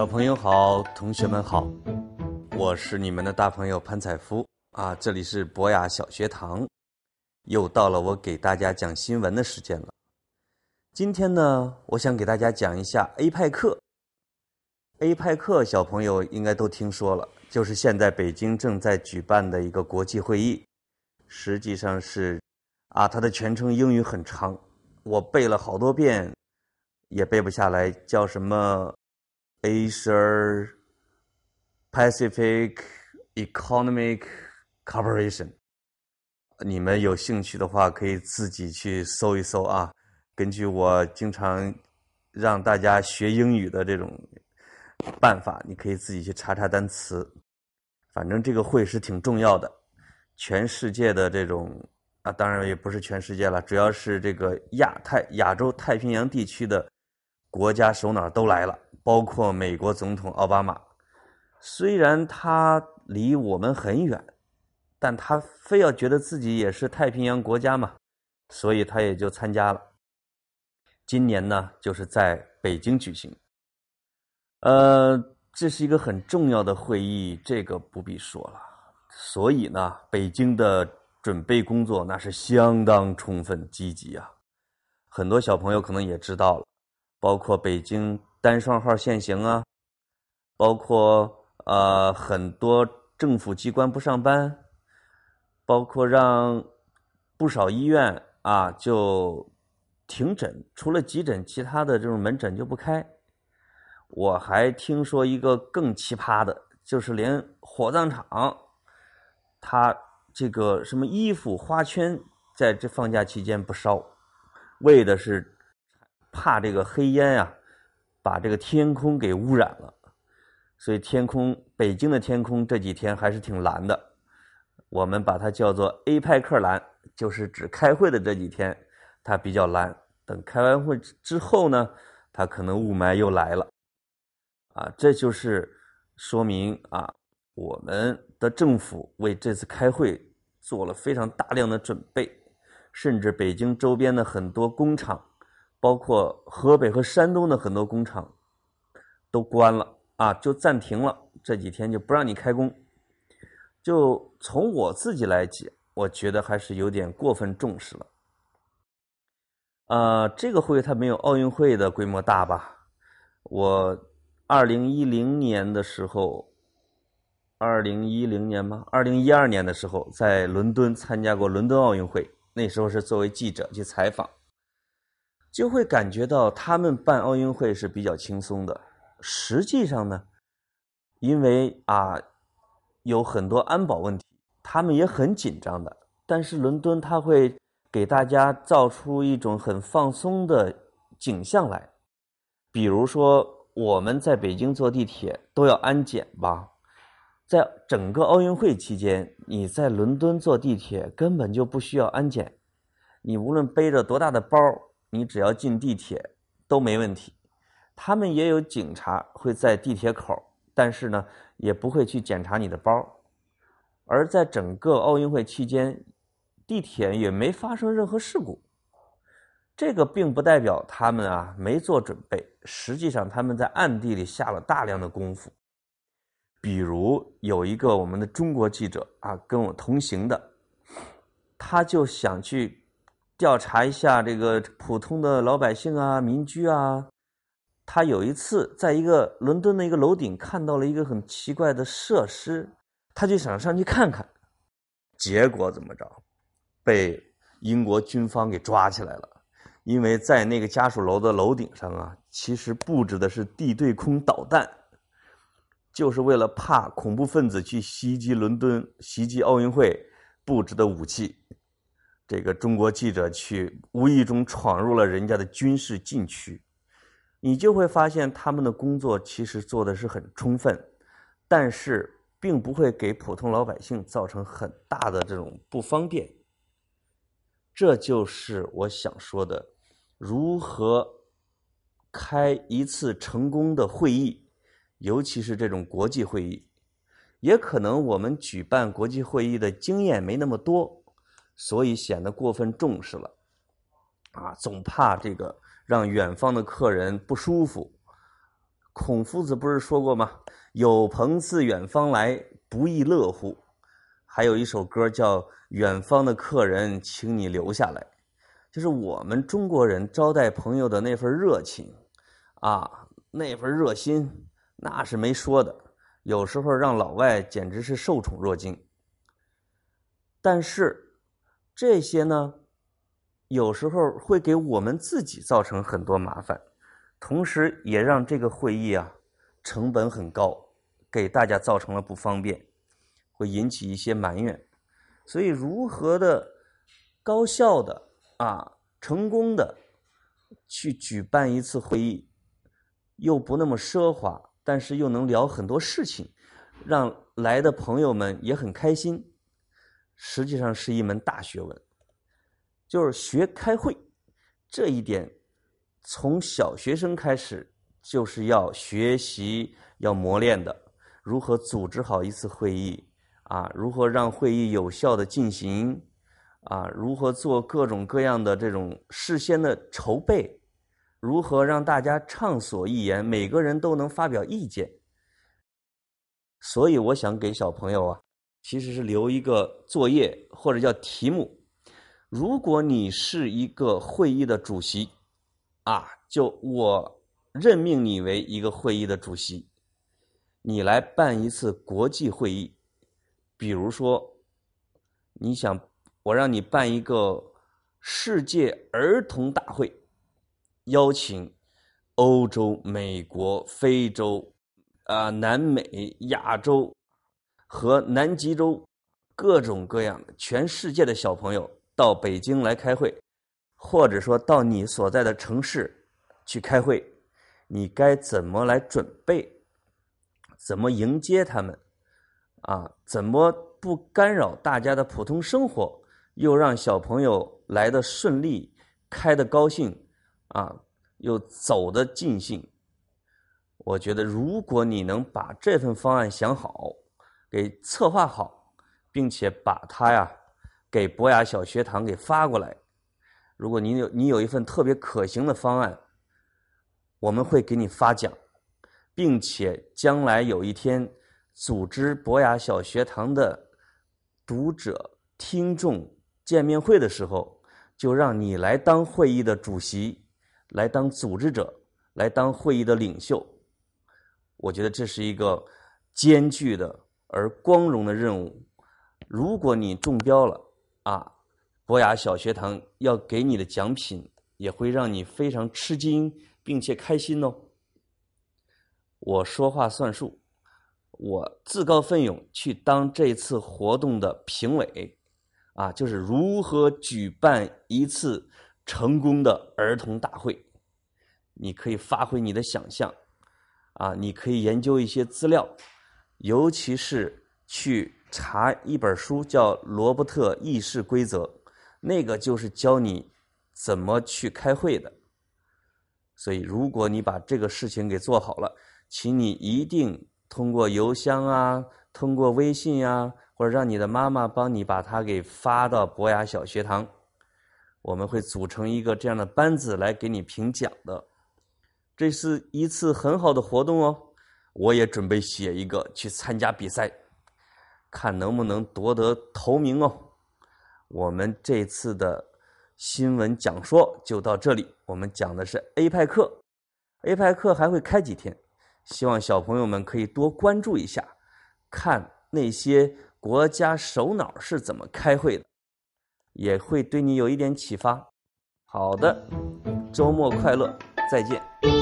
小朋友好，同学们好，我是你们的大朋友潘采夫啊，这里是博雅小学堂，又到了我给大家讲新闻的时间了。今天呢，我想给大家讲一下 A 派克。A 派克小朋友应该都听说了，就是现在北京正在举办的一个国际会议，实际上是啊，它的全称英语很长，我背了好多遍，也背不下来，叫什么？Asia Pacific Economic Cooperation，你们有兴趣的话可以自己去搜一搜啊。根据我经常让大家学英语的这种办法，你可以自己去查查单词。反正这个会是挺重要的，全世界的这种啊，当然也不是全世界了，主要是这个亚太、亚洲太平洋地区的国家首脑都来了。包括美国总统奥巴马，虽然他离我们很远，但他非要觉得自己也是太平洋国家嘛，所以他也就参加了。今年呢，就是在北京举行。呃，这是一个很重要的会议，这个不必说了。所以呢，北京的准备工作那是相当充分积极啊。很多小朋友可能也知道了，包括北京。单双号限行啊，包括呃很多政府机关不上班，包括让不少医院啊就停诊，除了急诊，其他的这种门诊就不开。我还听说一个更奇葩的，就是连火葬场，他这个什么衣服花圈在这放假期间不烧，为的是怕这个黑烟啊。把这个天空给污染了，所以天空，北京的天空这几天还是挺蓝的。我们把它叫做 A 派克蓝，就是指开会的这几天它比较蓝。等开完会之后呢，它可能雾霾又来了。啊，这就是说明啊，我们的政府为这次开会做了非常大量的准备，甚至北京周边的很多工厂。包括河北和山东的很多工厂都关了啊，就暂停了，这几天就不让你开工。就从我自己来讲，我觉得还是有点过分重视了。呃，这个会它没有奥运会的规模大吧？我二零一零年的时候，二零一零年吗？二零一二年的时候在伦敦参加过伦敦奥运会，那时候是作为记者去采访。就会感觉到他们办奥运会是比较轻松的。实际上呢，因为啊有很多安保问题，他们也很紧张的。但是伦敦他会给大家造出一种很放松的景象来。比如说我们在北京坐地铁都要安检吧，在整个奥运会期间，你在伦敦坐地铁根本就不需要安检，你无论背着多大的包。你只要进地铁都没问题，他们也有警察会在地铁口，但是呢，也不会去检查你的包。而在整个奥运会期间，地铁也没发生任何事故。这个并不代表他们啊没做准备，实际上他们在暗地里下了大量的功夫。比如有一个我们的中国记者啊，跟我同行的，他就想去。调查一下这个普通的老百姓啊，民居啊。他有一次在一个伦敦的一个楼顶看到了一个很奇怪的设施，他就想上去看看。结果怎么着？被英国军方给抓起来了。因为在那个家属楼的楼顶上啊，其实布置的是地对空导弹，就是为了怕恐怖分子去袭击伦敦、袭击奥运会布置的武器。这个中国记者去无意中闯入了人家的军事禁区，你就会发现他们的工作其实做的是很充分，但是并不会给普通老百姓造成很大的这种不方便。这就是我想说的，如何开一次成功的会议，尤其是这种国际会议，也可能我们举办国际会议的经验没那么多。所以显得过分重视了，啊，总怕这个让远方的客人不舒服，孔夫子不是说过吗？有朋自远方来，不亦乐乎？还有一首歌叫《远方的客人，请你留下来》，就是我们中国人招待朋友的那份热情，啊，那份热心，那是没说的。有时候让老外简直是受宠若惊。但是这些呢，有时候会给我们自己造成很多麻烦。同时，也让这个会议啊成本很高，给大家造成了不方便，会引起一些埋怨。所以，如何的高效的啊成功的去举办一次会议，又不那么奢华，但是又能聊很多事情，让来的朋友们也很开心，实际上是一门大学问，就是学开会这一点。从小学生开始，就是要学习、要磨练的，如何组织好一次会议啊？如何让会议有效的进行啊？如何做各种各样的这种事先的筹备？如何让大家畅所欲言，每个人都能发表意见？所以，我想给小朋友啊，其实是留一个作业或者叫题目：如果你是一个会议的主席。啊，就我任命你为一个会议的主席，你来办一次国际会议。比如说，你想我让你办一个世界儿童大会，邀请欧洲、美国、非洲、啊南美、亚洲和南极洲各种各样的全世界的小朋友到北京来开会。或者说到你所在的城市去开会，你该怎么来准备？怎么迎接他们？啊，怎么不干扰大家的普通生活，又让小朋友来的顺利，开的高兴，啊，又走的尽兴？我觉得，如果你能把这份方案想好，给策划好，并且把它呀给博雅小学堂给发过来。如果你有你有一份特别可行的方案，我们会给你发奖，并且将来有一天组织博雅小学堂的读者听众见面会的时候，就让你来当会议的主席，来当组织者，来当会议的领袖。我觉得这是一个艰巨的而光荣的任务。如果你中标了啊！博雅小学堂要给你的奖品也会让你非常吃惊，并且开心哦。我说话算数，我自告奋勇去当这次活动的评委，啊，就是如何举办一次成功的儿童大会。你可以发挥你的想象，啊，你可以研究一些资料，尤其是去查一本书，叫《罗伯特议事规则》。那个就是教你怎么去开会的，所以如果你把这个事情给做好了，请你一定通过邮箱啊，通过微信呀，或者让你的妈妈帮你把它给发到博雅小学堂，我们会组成一个这样的班子来给你评奖的。这是一次很好的活动哦，我也准备写一个去参加比赛，看能不能夺得头名哦。我们这次的新闻讲说就到这里。我们讲的是 A 派课，A 派课还会开几天，希望小朋友们可以多关注一下，看那些国家首脑是怎么开会的，也会对你有一点启发。好的，周末快乐，再见。